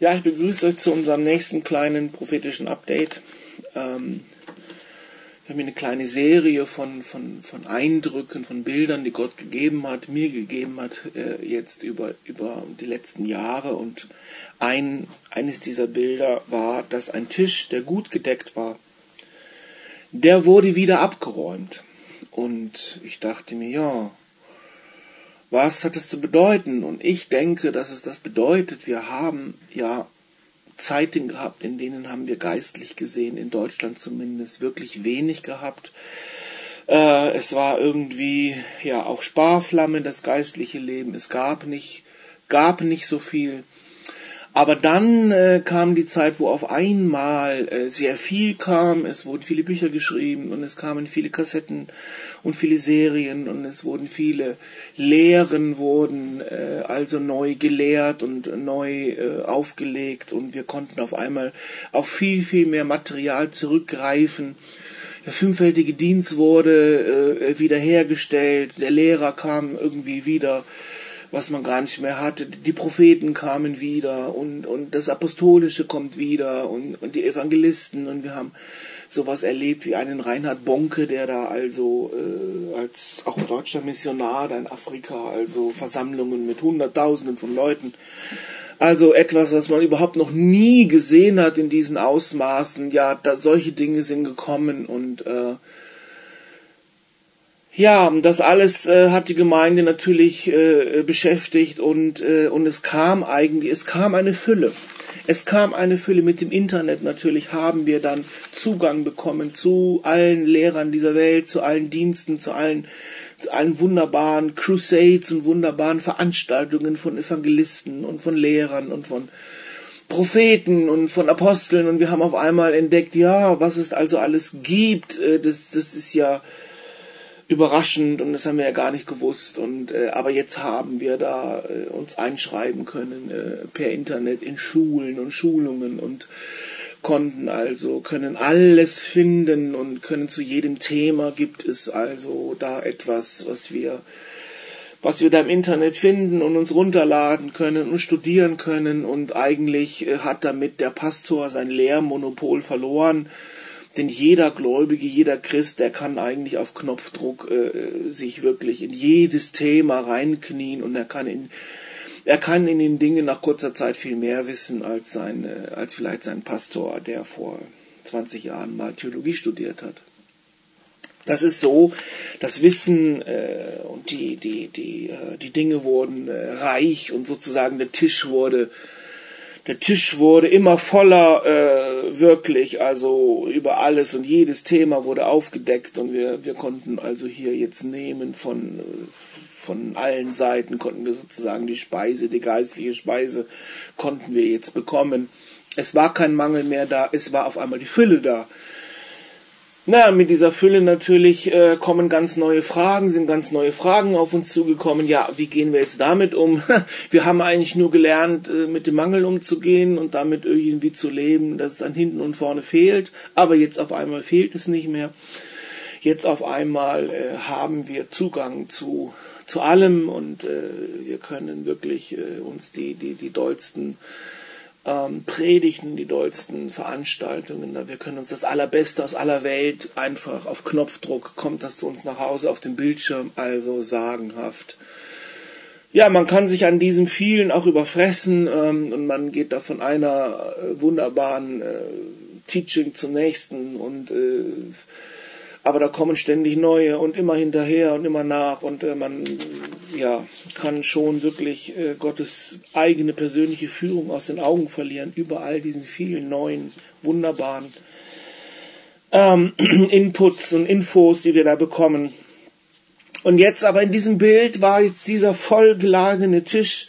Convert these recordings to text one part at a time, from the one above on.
Ja, ich begrüße euch zu unserem nächsten kleinen prophetischen Update. Ähm, wir haben hier eine kleine Serie von, von, von Eindrücken, von Bildern, die Gott gegeben hat, mir gegeben hat, äh, jetzt über, über die letzten Jahre. Und ein, eines dieser Bilder war, dass ein Tisch, der gut gedeckt war, der wurde wieder abgeräumt. Und ich dachte mir, ja, was hat es zu bedeuten? Und ich denke, dass es das bedeutet. Wir haben ja Zeiten gehabt, in denen haben wir geistlich gesehen, in Deutschland zumindest, wirklich wenig gehabt. Äh, es war irgendwie, ja, auch Sparflamme, das geistliche Leben. Es gab nicht, gab nicht so viel. Aber dann äh, kam die Zeit, wo auf einmal äh, sehr viel kam. Es wurden viele Bücher geschrieben und es kamen viele Kassetten und viele Serien und es wurden viele Lehren wurden äh, also neu gelehrt und neu äh, aufgelegt und wir konnten auf einmal auf viel viel mehr Material zurückgreifen. Der fünffältige Dienst wurde äh, wiederhergestellt. Der Lehrer kam irgendwie wieder was man gar nicht mehr hatte. Die Propheten kamen wieder und, und das Apostolische kommt wieder und, und die Evangelisten und wir haben sowas erlebt wie einen Reinhard Bonke, der da also äh, als auch deutscher Missionar da in Afrika, also Versammlungen mit Hunderttausenden von Leuten also etwas, was man überhaupt noch nie gesehen hat in diesen Ausmaßen. Ja, da solche Dinge sind gekommen und äh, ja, das alles äh, hat die Gemeinde natürlich äh, beschäftigt und, äh, und es kam eigentlich, es kam eine Fülle. Es kam eine Fülle mit dem Internet natürlich, haben wir dann Zugang bekommen zu allen Lehrern dieser Welt, zu allen Diensten, zu allen, zu allen wunderbaren Crusades und wunderbaren Veranstaltungen von Evangelisten und von Lehrern und von Propheten und von Aposteln und wir haben auf einmal entdeckt, ja, was es also alles gibt, äh, das, das ist ja, überraschend und das haben wir ja gar nicht gewusst und äh, aber jetzt haben wir da äh, uns einschreiben können äh, per Internet in Schulen und Schulungen und konnten also können alles finden und können zu jedem Thema gibt es also da etwas was wir was wir da im Internet finden und uns runterladen können und studieren können und eigentlich äh, hat damit der Pastor sein Lehrmonopol verloren denn jeder Gläubige, jeder Christ, der kann eigentlich auf Knopfdruck äh, sich wirklich in jedes Thema reinknien und er kann in er kann in den Dingen nach kurzer Zeit viel mehr wissen als sein, äh, als vielleicht sein Pastor, der vor 20 Jahren mal Theologie studiert hat. Das ist so, das Wissen äh, und die, die, die, äh, die Dinge wurden äh, reich und sozusagen der Tisch wurde der Tisch wurde immer voller, äh, wirklich, also über alles und jedes Thema wurde aufgedeckt und wir, wir konnten also hier jetzt nehmen von, von allen Seiten, konnten wir sozusagen die Speise, die geistliche Speise, konnten wir jetzt bekommen. Es war kein Mangel mehr da, es war auf einmal die Fülle da. Naja, mit dieser Fülle natürlich äh, kommen ganz neue Fragen, sind ganz neue Fragen auf uns zugekommen. Ja, wie gehen wir jetzt damit um? Wir haben eigentlich nur gelernt, äh, mit dem Mangel umzugehen und damit irgendwie zu leben, dass es an hinten und vorne fehlt. Aber jetzt auf einmal fehlt es nicht mehr. Jetzt auf einmal äh, haben wir Zugang zu zu allem und äh, wir können wirklich äh, uns die die die dollsten ähm, Predigten, die dollsten Veranstaltungen. Wir können uns das Allerbeste aus aller Welt einfach auf Knopfdruck kommt das zu uns nach Hause auf dem Bildschirm, also sagenhaft. Ja, man kann sich an diesem vielen auch überfressen ähm, und man geht da von einer äh, wunderbaren äh, Teaching zum nächsten und äh, aber da kommen ständig neue und immer hinterher und immer nach und äh, man ja kann schon wirklich äh, Gottes eigene persönliche Führung aus den Augen verlieren über all diesen vielen neuen wunderbaren ähm, Inputs und Infos, die wir da bekommen. Und jetzt aber in diesem Bild war jetzt dieser vollgeladene Tisch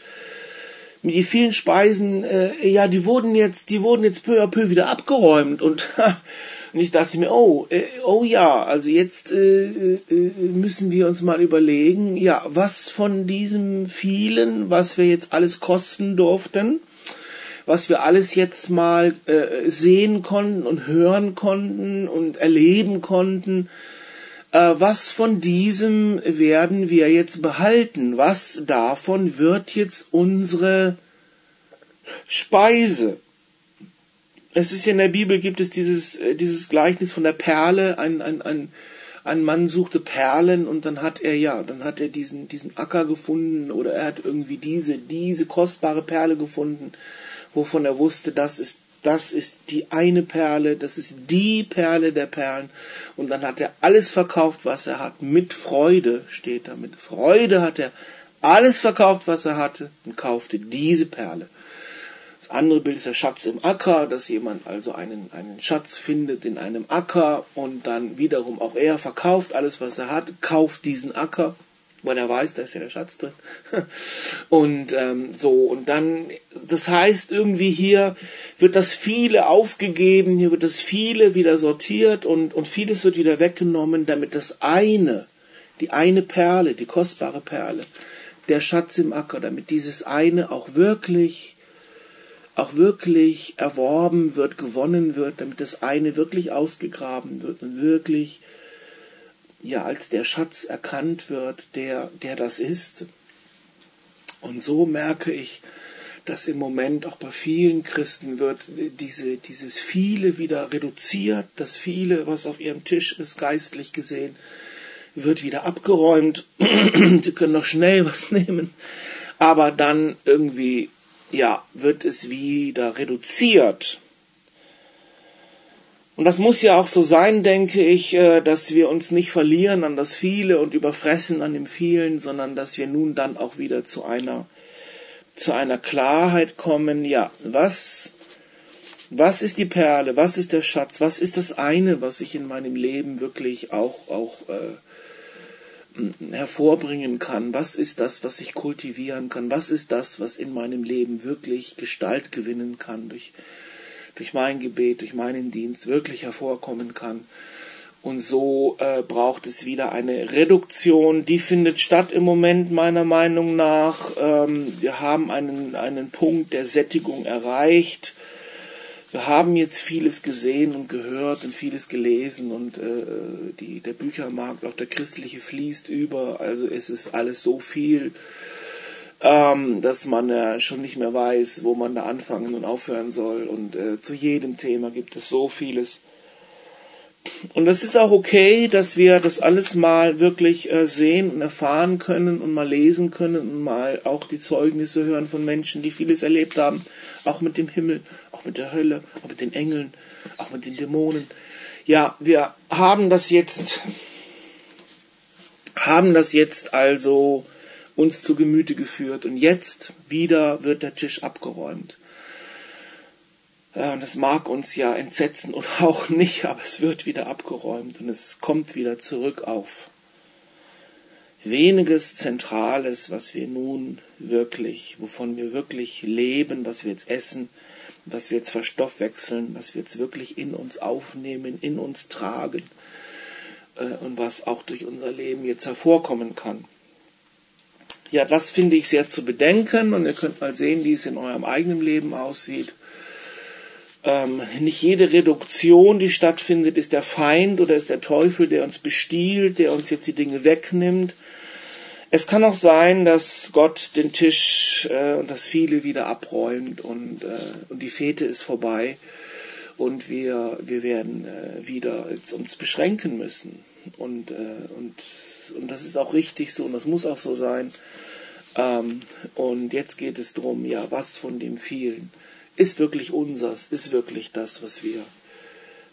mit die vielen Speisen, äh, ja, die wurden jetzt, die wurden jetzt peu à peu wieder abgeräumt und Und ich dachte mir, oh, äh, oh ja, also jetzt äh, äh, müssen wir uns mal überlegen, ja, was von diesem vielen, was wir jetzt alles kosten durften, was wir alles jetzt mal äh, sehen konnten und hören konnten und erleben konnten, äh, was von diesem werden wir jetzt behalten? Was davon wird jetzt unsere Speise. Es ist ja in der Bibel gibt es dieses, äh, dieses Gleichnis von der Perle. Ein, ein, ein, ein Mann suchte Perlen und dann hat er, ja, dann hat er diesen, diesen Acker gefunden oder er hat irgendwie diese, diese kostbare Perle gefunden, wovon er wusste, das ist das ist die eine Perle, das ist die Perle der Perlen. Und dann hat er alles verkauft, was er hat. Mit Freude steht da. Mit Freude hat er alles verkauft, was er hatte und kaufte diese Perle. Andere Bild ist der Schatz im Acker, dass jemand also einen, einen Schatz findet in einem Acker und dann wiederum auch er verkauft alles, was er hat, kauft diesen Acker weil er weiß, da ist ja der Schatz drin. Und ähm, so, und dann, das heißt, irgendwie hier wird das viele aufgegeben, hier wird das viele wieder sortiert und, und vieles wird wieder weggenommen, damit das eine, die eine Perle, die kostbare Perle, der Schatz im Acker, damit dieses eine auch wirklich auch wirklich erworben wird, gewonnen wird, damit das eine wirklich ausgegraben wird und wirklich ja als der Schatz erkannt wird, der, der das ist. Und so merke ich, dass im Moment auch bei vielen Christen wird diese, dieses viele wieder reduziert, das viele, was auf ihrem Tisch ist, geistlich gesehen, wird wieder abgeräumt. Sie können noch schnell was nehmen, aber dann irgendwie, ja, wird es wieder reduziert. Und das muss ja auch so sein, denke ich, äh, dass wir uns nicht verlieren an das Viele und überfressen an dem Vielen, sondern dass wir nun dann auch wieder zu einer, zu einer Klarheit kommen, ja, was, was ist die Perle, was ist der Schatz, was ist das eine, was ich in meinem Leben wirklich auch, auch äh, hervorbringen kann, was ist das, was ich kultivieren kann, was ist das, was in meinem Leben wirklich Gestalt gewinnen kann durch, durch mein Gebet, durch meinen Dienst wirklich hervorkommen kann. Und so äh, braucht es wieder eine Reduktion. Die findet statt im Moment meiner Meinung nach. Ähm, wir haben einen, einen Punkt der Sättigung erreicht. Wir haben jetzt vieles gesehen und gehört und vieles gelesen und äh, die, der Büchermarkt, auch der christliche fließt über. Also es ist alles so viel ähm, dass man ja schon nicht mehr weiß, wo man da anfangen und aufhören soll. Und äh, zu jedem Thema gibt es so vieles. Und es ist auch okay, dass wir das alles mal wirklich äh, sehen und erfahren können und mal lesen können und mal auch die Zeugnisse hören von Menschen, die vieles erlebt haben, auch mit dem Himmel, auch mit der Hölle, auch mit den Engeln, auch mit den Dämonen. Ja, wir haben das jetzt, haben das jetzt also uns zu Gemüte geführt. Und jetzt wieder wird der Tisch abgeräumt. Das mag uns ja entsetzen oder auch nicht, aber es wird wieder abgeräumt und es kommt wieder zurück auf weniges Zentrales, was wir nun wirklich, wovon wir wirklich leben, was wir jetzt essen, was wir jetzt verstoffwechseln, was wir jetzt wirklich in uns aufnehmen, in uns tragen äh, und was auch durch unser Leben jetzt hervorkommen kann. Ja, das finde ich sehr zu bedenken und ihr könnt mal sehen, wie es in eurem eigenen Leben aussieht. Ähm, nicht jede Reduktion, die stattfindet, ist der Feind oder ist der Teufel, der uns bestiehlt, der uns jetzt die Dinge wegnimmt. Es kann auch sein, dass Gott den Tisch äh, und das Viele wieder abräumt und, äh, und die Fete ist vorbei und wir, wir werden äh, wieder uns beschränken müssen. Und, äh, und und das ist auch richtig so und das muss auch so sein. Ähm, und jetzt geht es darum, ja, was von dem vielen ist wirklich unsers, ist wirklich das, was wir,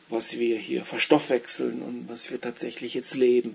was wir hier verstoffwechseln und was wir tatsächlich jetzt leben.